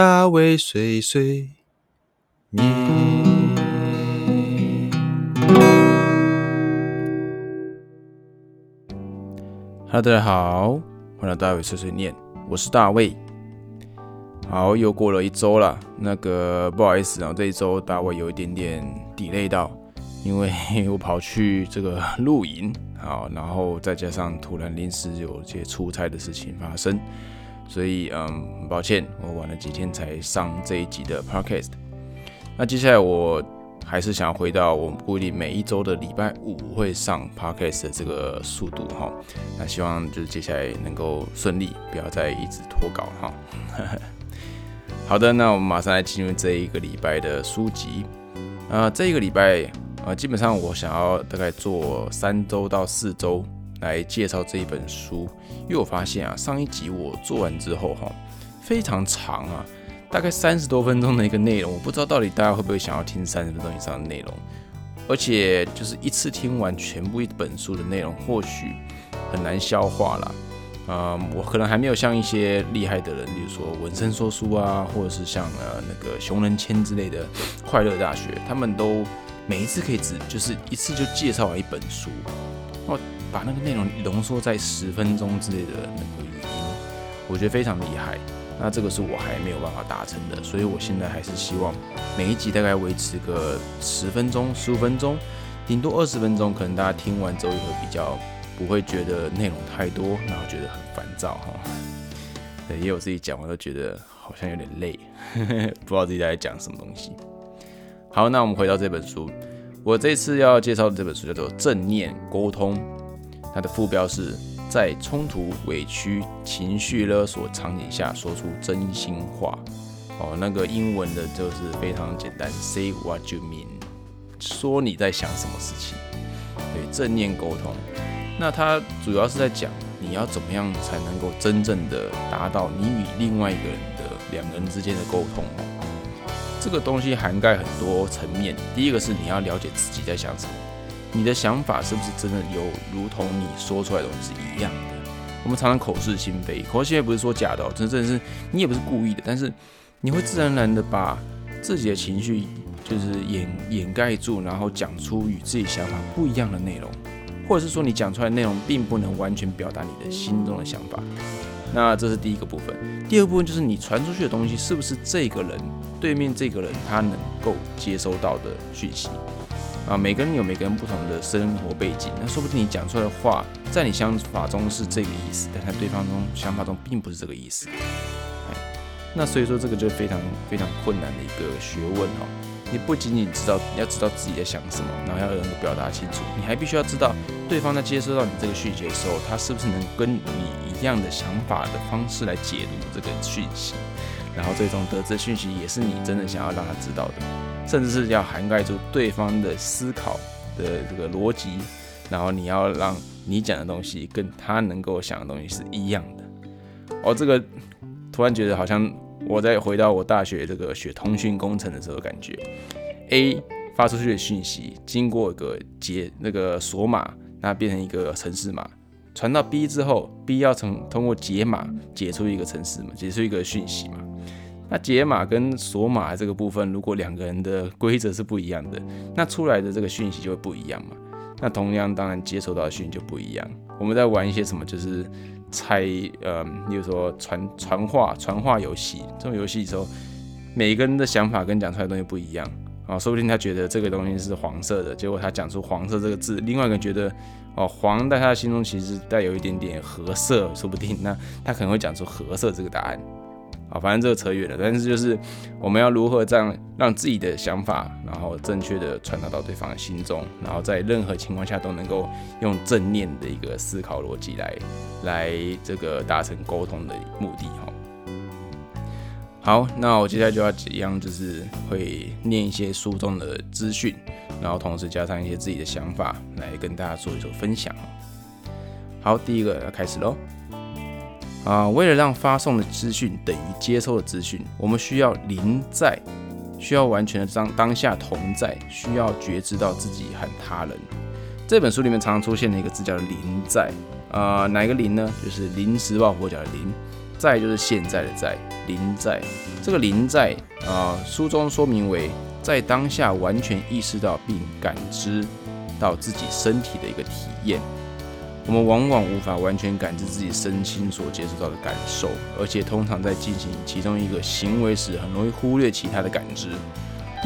大卫碎碎念。Hello，大家好，欢迎来大卫碎碎念，我是大卫。好，又过了一周了，那个不好意思啊，这一周大卫有一点点底累到，因为 我跑去这个露营，好，然后再加上突然临时有些出差的事情发生，所以嗯，很抱歉，我晚了几天才上这一集的 podcast。那接下来我还是想要回到我们固定每一周的礼拜五会上 podcast 的这个速度哈，那希望就是接下来能够顺利，不要再一直拖稿哈。好的，那我们马上来进入这一个礼拜的书籍。啊，这一个礼拜啊，基本上我想要大概做三周到四周来介绍这一本书，因为我发现啊，上一集我做完之后哈，非常长啊，大概三十多分钟的一个内容，我不知道到底大家会不会想要听三十分钟以上的内容，而且就是一次听完全部一本书的内容，或许很难消化啦。啊，我可能还没有像一些厉害的人，比如说文森说书啊，或者是像呃那个熊仁谦之类的快乐大学，他们都每一次可以只就是一次就介绍完一本书，把那个内容浓缩在十分钟之类的那个语音，我觉得非常厉害。那这个是我还没有办法达成的，所以我现在还是希望每一集大概维持个十分钟、十五分钟，顶多二十分钟，可能大家听完之后也会比较。不会觉得内容太多，然后觉得很烦躁哈。对，也有自己讲完都觉得好像有点累，不知道自己在讲什么东西。好，那我们回到这本书，我这次要介绍的这本书叫做《正念沟通》，它的副标是在冲突、委屈、情绪勒索场景下说出真心话。哦，那个英文的就是非常简单，Say what you mean，说你在想什么事情。对，正念沟通。那它主要是在讲你要怎么样才能够真正的达到你与另外一个人的两个人之间的沟通。这个东西涵盖很多层面。第一个是你要了解自己在想什么，你的想法是不是真的有如同你说出来的东西是一样的？我们常常口是心非，口是心非不是说假的哦，真正是你也不是故意的，但是你会自然而然的把自己的情绪就是掩掩盖住，然后讲出与自己想法不一样的内容。或者是说你讲出来的内容并不能完全表达你的心中的想法，那这是第一个部分。第二部分就是你传出去的东西是不是这个人对面这个人他能够接收到的讯息啊？每个人有每个人不同的生活背景，那说不定你讲出来的话在你想法中是这个意思，但在对方中想法中并不是这个意思。哎，那所以说这个就非常非常困难的一个学问哦。你不仅仅知道要知道自己在想什么，然后要能够表达清楚，你还必须要知道对方在接收到你这个讯息的时候，他是不是能跟你一样的想法的方式来解读这个讯息，然后最终得知讯息也是你真的想要让他知道的，甚至是要涵盖住对方的思考的这个逻辑，然后你要让你讲的东西跟他能够想的东西是一样的。哦，这个突然觉得好像。我再回到我大学这个学通讯工程的时候，感觉 A 发出去的讯息经过一个解那个锁码，那变成一个城市码，传到 B 之后，B 要从通过解码解出一个城市嘛，解出一个讯息嘛。那解码跟锁码这个部分，如果两个人的规则是不一样的，那出来的这个讯息就会不一样嘛。那同样，当然接收到的讯息就不一样。我们在玩一些什么，就是。猜，呃，比如说传传话、传话游戏这种游戏的时候，每个人的想法跟讲出来的东西不一样啊，说不定他觉得这个东西是黄色的，结果他讲出黄色这个字，另外一个觉得哦黄在他的心中其实带有一点点褐色，说不定那他可能会讲出褐色这个答案。好，反正这个扯远了，但是就是我们要如何这样让自己的想法，然后正确的传达到对方的心中，然后在任何情况下都能够用正念的一个思考逻辑来来这个达成沟通的目的哈。好，那我接下来就要一样，就是会念一些书中的资讯，然后同时加上一些自己的想法来跟大家做一做分享。好，第一个要开始喽。啊，为了让发送的资讯等于接收的资讯，我们需要临在，需要完全的当当下同在，需要觉知到自己和他人。这本书里面常常出现的一个字叫“临在”，啊，哪一个“临”呢？就是临时抱佛脚的“临”。在就是现在的在，临在。这个临在啊，书中说明为在当下完全意识到并感知到自己身体的一个体验。我们往往无法完全感知自己身心所接触到的感受，而且通常在进行其中一个行为时，很容易忽略其他的感知。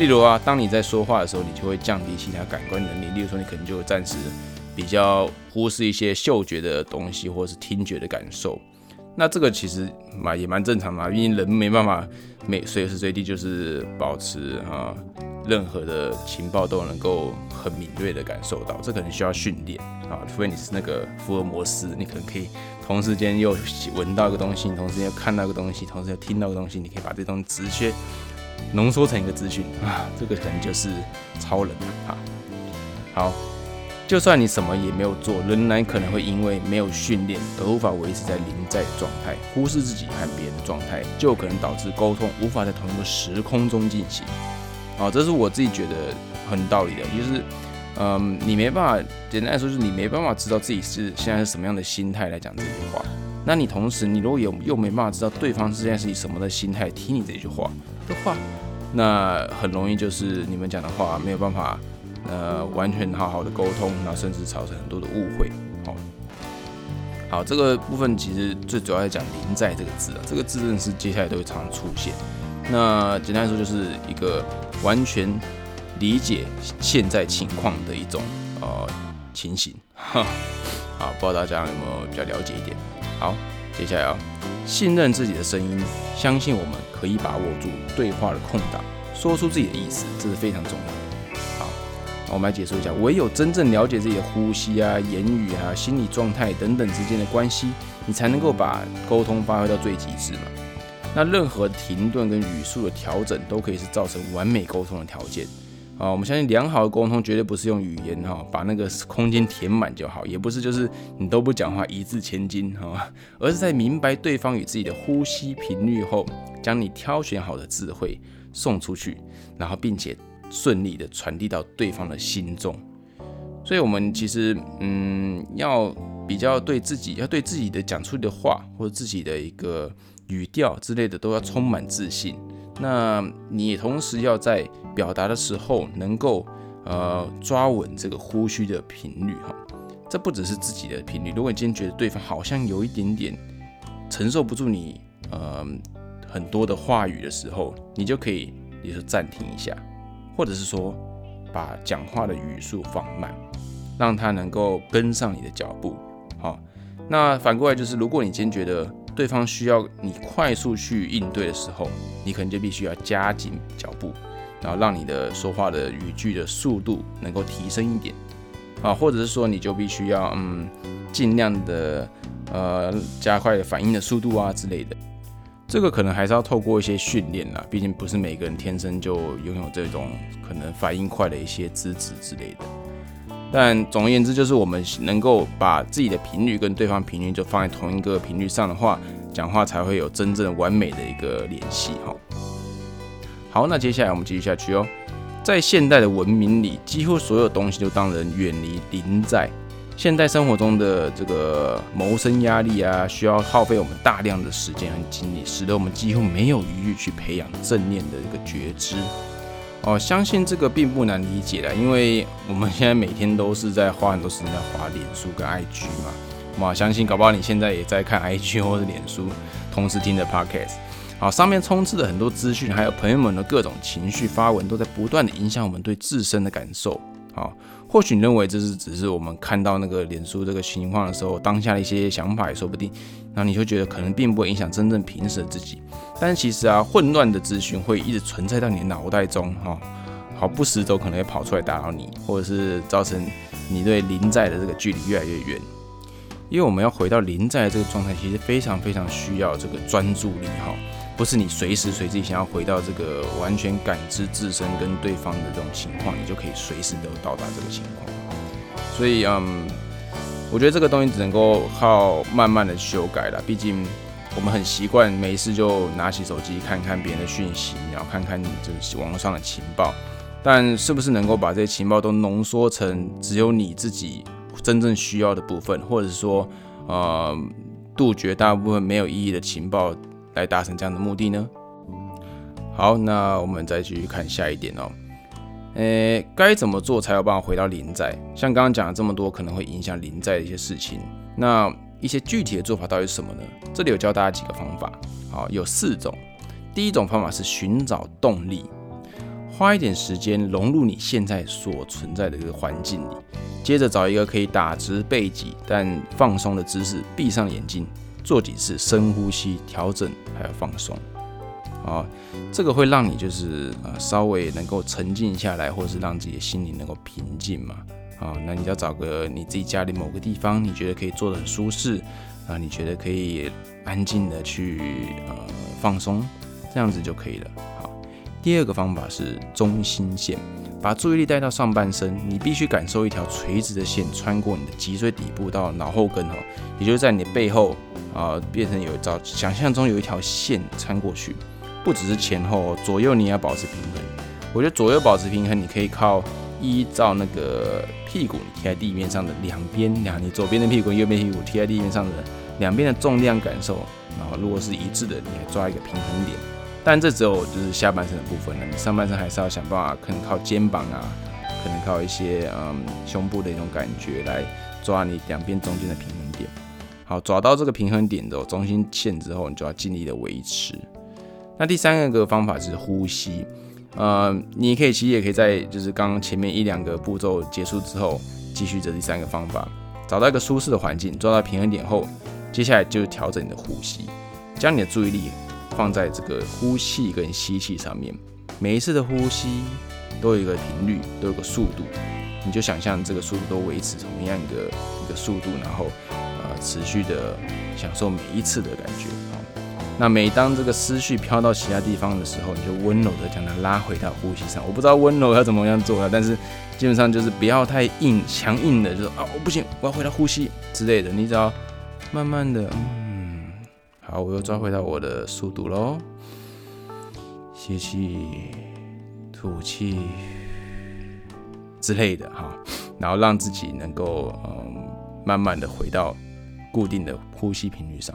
例如啊，当你在说话的时候，你就会降低其他感官能力。例如说，你可能就暂时比较忽视一些嗅觉的东西，或是听觉的感受。那这个其实嘛也蛮正常嘛，因为人没办法每随时随地就是保持啊。任何的情报都能够很敏锐的感受到，这可能需要训练啊，除非你是那个福尔摩斯，你可能可以同时间又闻到一个东西，同时间又看到一个东西，同时又听到个东西，你可以把这东西直接浓缩成一个资讯啊，这个可能就是超人啊。好，就算你什么也没有做，仍然可能会因为没有训练而无法维持在临在的状态，忽视自己和别人的状态，就可能导致沟通无法在同一个时空中进行。好，这是我自己觉得很道理的，就是，嗯，你没办法，简单来说就是你没办法知道自己是现在是什么样的心态来讲这句话。那你同时，你如果有又没办法知道对方现在是以什么的心态听你这句话的话，那很容易就是你们讲的话没有办法，呃，完全好好的沟通，然后甚至造成很多的误会。好，好，这个部分其实最主要在讲“临在”这个字啊，这个字真的是接下来都会常常出现。那简单来说就是一个。完全理解现在情况的一种呃情形，哈，好，不知道大家有没有比较了解一点？好，接下来啊，信任自己的声音，相信我们可以把握住对话的空档，说出自己的意思，这是非常重要。好，我们来解说一下，唯有真正了解自己的呼吸啊、言语啊、心理状态等等之间的关系，你才能够把沟通发挥到最极致嘛。那任何停顿跟语速的调整都可以是造成完美沟通的条件啊！我们相信良好的沟通绝对不是用语言哈把那个空间填满就好，也不是就是你都不讲话一字千金哈，而是在明白对方与自己的呼吸频率后，将你挑选好的智慧送出去，然后并且顺利的传递到对方的心中。所以，我们其实嗯要比较对自己要对自己的讲出的话或者自己的一个。语调之类的都要充满自信。那你同时要在表达的时候能够呃抓稳这个呼吸的频率哈。这不只是自己的频率，如果你今天觉得对方好像有一点点承受不住你呃很多的话语的时候，你就可以也是暂停一下，或者是说把讲话的语速放慢，让他能够跟上你的脚步。好，那反过来就是，如果你今天觉得对方需要你快速去应对的时候，你可能就必须要加紧脚步，然后让你的说话的语句的速度能够提升一点啊，或者是说你就必须要嗯尽量的呃加快反应的速度啊之类的。这个可能还是要透过一些训练啦，毕竟不是每个人天生就拥有这种可能反应快的一些资质之类的。但总而言之，就是我们能够把自己的频率跟对方频率就放在同一个频率上的话，讲话才会有真正完美的一个联系哈。好，那接下来我们继续下去哦。在现代的文明里，几乎所有东西都当人远离临在。现代生活中的这个谋生压力啊，需要耗费我们大量的时间和精力，使得我们几乎没有余裕去培养正念的一个觉知。哦，相信这个并不难理解的，因为我们现在每天都是在花很多时间在花脸书跟 IG 嘛。哇，相信搞不好你现在也在看 IG 或者脸书，同时听着 Podcast。好，上面充斥着很多资讯，还有朋友们的各种情绪发文，都在不断的影响我们对自身的感受。好，或许你认为这是只是我们看到那个脸书这个情况的时候，当下的一些想法也说不定。那你就觉得可能并不会影响真正平时的自己。但其实啊，混乱的资讯会一直存在到你的脑袋中，哈，好不时都可能会跑出来打扰你，或者是造成你对临在的这个距离越来越远。因为我们要回到临在的这个状态，其实非常非常需要这个专注力，哈，不是你随时随地想要回到这个完全感知自身跟对方的这种情况，你就可以随时都到达这个情况。所以，嗯，我觉得这个东西只能够靠慢慢的修改了，毕竟。我们很习惯没事就拿起手机看看别人的讯息，然后看看这网络上的情报，但是不是能够把这些情报都浓缩成只有你自己真正需要的部分，或者说，呃，杜绝大部分没有意义的情报，来达成这样的目的呢？好，那我们再继续看下一点哦。诶，该怎么做才有办法回到临在？像刚刚讲了这么多可能会影响临在的一些事情，那一些具体的做法到底是什么呢？这里有教大家几个方法，好，有四种。第一种方法是寻找动力，花一点时间融入你现在所存在的这个环境里，接着找一个可以打直背脊但放松的姿势，闭上眼睛，做几次深呼吸，调整还有放松。啊，这个会让你就是呃稍微能够沉静下来，或是让自己的心灵能够平静嘛。啊，那你要找个你自己家里某个地方，你觉得可以坐得很舒适啊，你觉得可以安静的去呃放松，这样子就可以了。好，第二个方法是中心线，把注意力带到上半身，你必须感受一条垂直的线穿过你的脊椎底部到脑后跟哈，也就是在你的背后啊变成有一找想象中有一条线穿过去。不只是前后，左右你也要保持平衡。我觉得左右保持平衡，你可以靠依照那个屁股贴在地面上的两边，两你左边的屁股、右边屁股贴在地面上的两边的重量感受，然后如果是一致的，你来抓一个平衡点。但这只有就是下半身的部分了，你上半身还是要想办法，可能靠肩膀啊，可能靠一些嗯胸部的一种感觉来抓你两边中间的平衡点。好，抓到这个平衡点的中心线之后，你就要尽力的维持。那第三个方法是呼吸，呃，你可以其实也可以在就是刚刚前面一两个步骤结束之后，继续这第三个方法，找到一个舒适的环境，抓到平衡点后，接下来就调整你的呼吸，将你的注意力放在这个呼气跟吸气上面，每一次的呼吸都有一个频率，都有个速度，你就想象这个速度都维持同样一个一个速度，然后呃持续的享受每一次的感觉。那每当这个思绪飘到其他地方的时候，你就温柔的将它拉回到呼吸上。我不知道温柔要怎么样做啊，但是基本上就是不要太硬、强硬的，就说啊，我不行，我要回到呼吸之类的。你只要慢慢的，好，我又抓回到我的速度喽，吸气，吐气之类的哈，然后让自己能够嗯，慢慢的回到固定的呼吸频率上。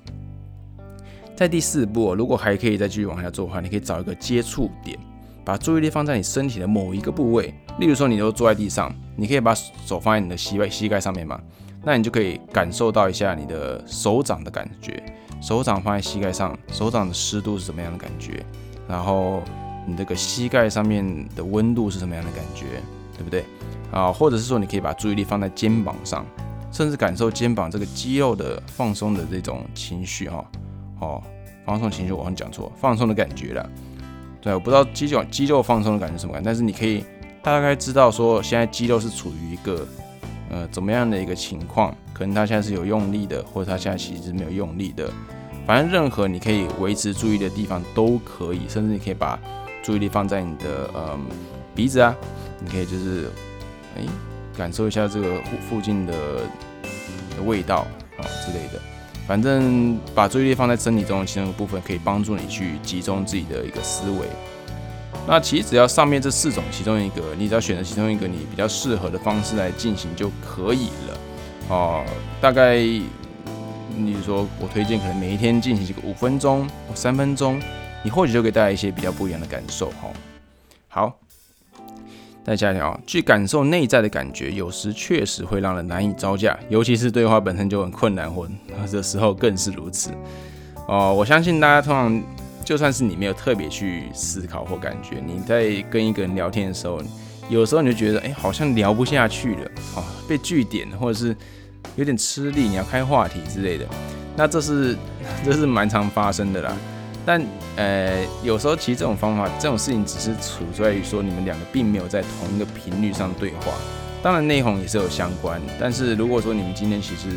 在第四步，如果还可以再继续往下做的话，你可以找一个接触点，把注意力放在你身体的某一个部位。例如说，你都坐在地上，你可以把手放在你的膝盖膝盖上面嘛，那你就可以感受到一下你的手掌的感觉，手掌放在膝盖上，手掌的湿度是什么样的感觉？然后你这个膝盖上面的温度是什么样的感觉？对不对？啊，或者是说，你可以把注意力放在肩膀上，甚至感受肩膀这个肌肉的放松的这种情绪哈。哦，放松情绪，我好像讲错，放松的感觉了。对，我不知道肌肉肌肉放松的感觉什么感，但是你可以大概知道说，现在肌肉是处于一个呃怎么样的一个情况，可能他现在是有用力的，或者他现在其实是没有用力的。反正任何你可以维持注意的地方都可以，甚至你可以把注意力放在你的呃鼻子啊，你可以就是哎感受一下这个附附近的的味道啊之类的。反正把注意力放在身体中的其中一部分，可以帮助你去集中自己的一个思维。那其实只要上面这四种其中一个，你只要选择其中一个你比较适合的方式来进行就可以了。哦，大概你说我推荐可能每一天进行这个五分钟、三分钟，你或许就可以带来一些比较不一样的感受。哈，好。再加条，去感受内在的感觉，有时确实会让人难以招架，尤其是对话本身就很困难，或的时候更是如此。哦，我相信大家通常，就算是你没有特别去思考或感觉，你在跟一个人聊天的时候，有时候你就觉得，哎，好像聊不下去了，哦，被拒点，或者是有点吃力，你要开话题之类的，那这是 这是蛮常发生的啦。但呃，有时候其实这种方法，这种事情只是处在于说你们两个并没有在同一个频率上对话。当然内容也是有相关，但是如果说你们今天其实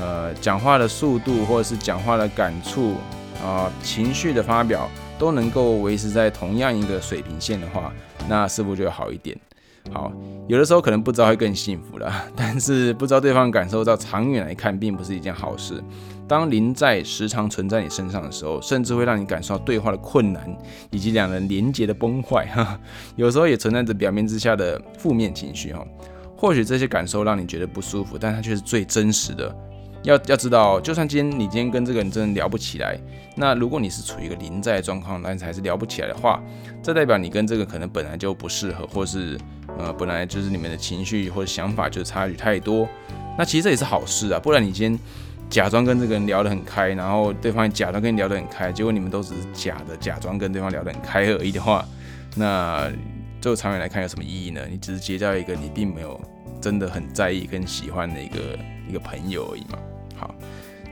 呃讲话的速度或者是讲话的感触啊情绪的发表都能够维持在同样一个水平线的话，那是不是就好一点？好，有的时候可能不知道会更幸福了，但是不知道对方感受到，长远来看并不是一件好事。当临在时常存在你身上的时候，甚至会让你感受到对话的困难，以及两人连结的崩坏。哈，有时候也存在着表面之下的负面情绪。哈，或许这些感受让你觉得不舒服，但它却是最真实的。要要知道，就算今天你今天跟这个人真的聊不起来，那如果你是处于一个临在的状况，但是还是聊不起来的话，这代表你跟这个可能本来就不适合，或是呃本来就是你们的情绪或者想法就差距太多。那其实这也是好事啊，不然你今天假装跟这个人聊得很开，然后对方假装跟你聊得很开，结果你们都只是假的假装跟对方聊得很开而已的话，那就长远来看有什么意义呢？你只是结交一个你并没有真的很在意跟喜欢的一个一个朋友而已嘛。好，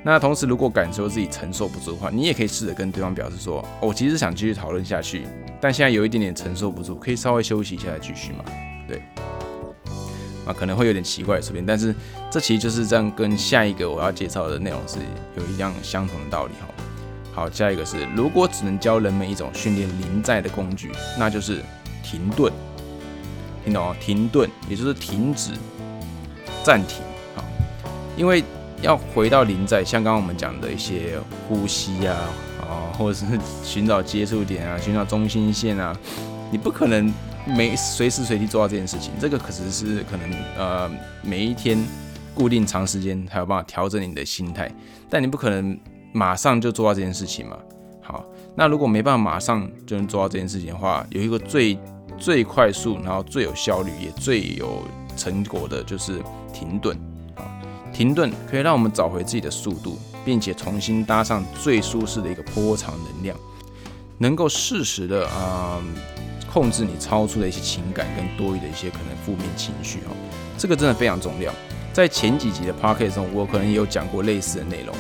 那同时如果感受自己承受不住的话，你也可以试着跟对方表示说，我其实想继续讨论下去，但现在有一点点承受不住，可以稍微休息一下再继续嘛？对，啊，可能会有点奇怪的视频，但是这其实就是这样，跟下一个我要介绍的内容是有一样相同的道理哈。好，下一个是，如果只能教人们一种训练临在的工具，那就是停顿，听懂吗？停顿，也就是停止、暂停。好，因为要回到临在，像刚刚我们讲的一些呼吸啊，啊，或者是寻找接触点啊，寻找中心线啊，你不可能每随时随地做到这件事情。这个可是是可能呃每一天固定长时间才有办法调整你的心态，但你不可能马上就做到这件事情嘛。好，那如果没办法马上就能做到这件事情的话，有一个最最快速，然后最有效率也最有成果的就是停顿。停顿可以让我们找回自己的速度，并且重新搭上最舒适的一个波长能量，能够适时的啊控制你超出的一些情感跟多余的一些可能负面情绪哦，这个真的非常重要。在前几集的 p o c k e t 中，我可能也有讲过类似的内容。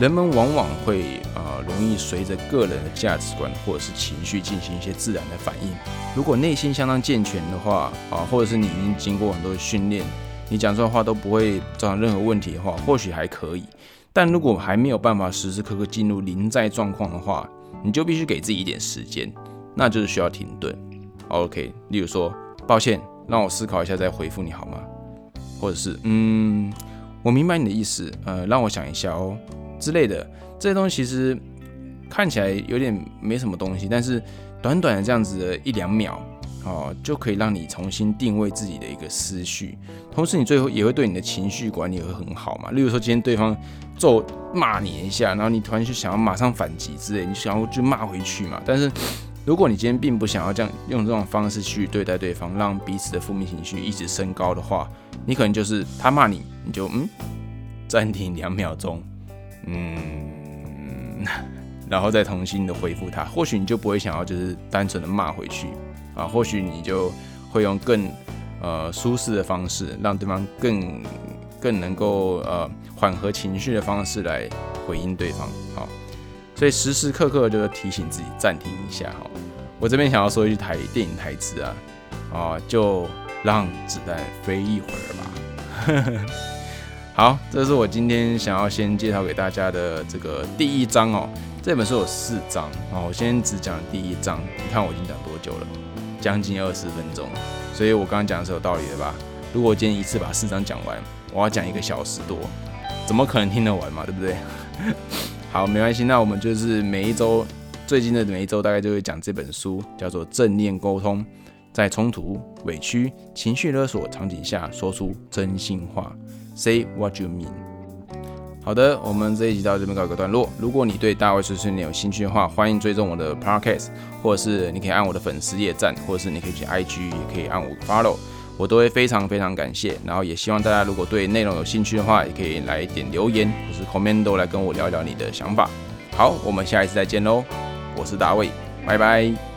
人们往往会啊容易随着个人的价值观或者是情绪进行一些自然的反应。如果内心相当健全的话啊，或者是你已经经过很多训练。你讲出来的话都不会造成任何问题的话，或许还可以。但如果还没有办法时时刻刻进入临在状况的话，你就必须给自己一点时间，那就是需要停顿。OK，例如说，抱歉，让我思考一下再回复你好吗？或者是，嗯，我明白你的意思，呃，让我想一下哦之类的。这些东西其实看起来有点没什么东西，但是短短的这样子的一两秒。哦，就可以让你重新定位自己的一个思绪，同时你最后也会对你的情绪管理会很好嘛。例如说，今天对方咒骂你一下，然后你突然就想要马上反击之类，你想要就骂回去嘛。但是如果你今天并不想要这样用这种方式去对待对方，让彼此的负面情绪一直升高的话，你可能就是他骂你，你就嗯暂停两秒钟，嗯，然后再重新的回复他，或许你就不会想要就是单纯的骂回去。啊，或许你就会用更呃舒适的方式，让对方更更能够呃缓和情绪的方式来回应对方。好，所以时时刻刻就是提醒自己暂停一下。哈，我这边想要说一句台电影台词啊，啊，就让子弹飞一会儿吧。好，这是我今天想要先介绍给大家的这个第一章哦。这本书有四章啊，我先只讲第一章。你看我已经讲多久了？将近二十分钟，所以我刚刚讲的是有道理的吧？如果我今天一次把四章讲完，我要讲一个小时多，怎么可能听得完嘛？对不对？好，没关系，那我们就是每一周，最近的每一周大概就会讲这本书，叫做《正念沟通》，在冲突、委屈、情绪勒索场景下说出真心话，Say what you mean。好的，我们这一集到这边告一个段落。如果你对大卫碎碎念有兴趣的话，欢迎追踪我的 podcast，或者是你可以按我的粉丝页赞，或者是你可以去 IG，也可以按我 follow，我都会非常非常感谢。然后也希望大家如果对内容有兴趣的话，也可以来点留言，或是 comment 都来跟我聊聊你的想法。好，我们下一次再见喽，我是大卫，拜拜。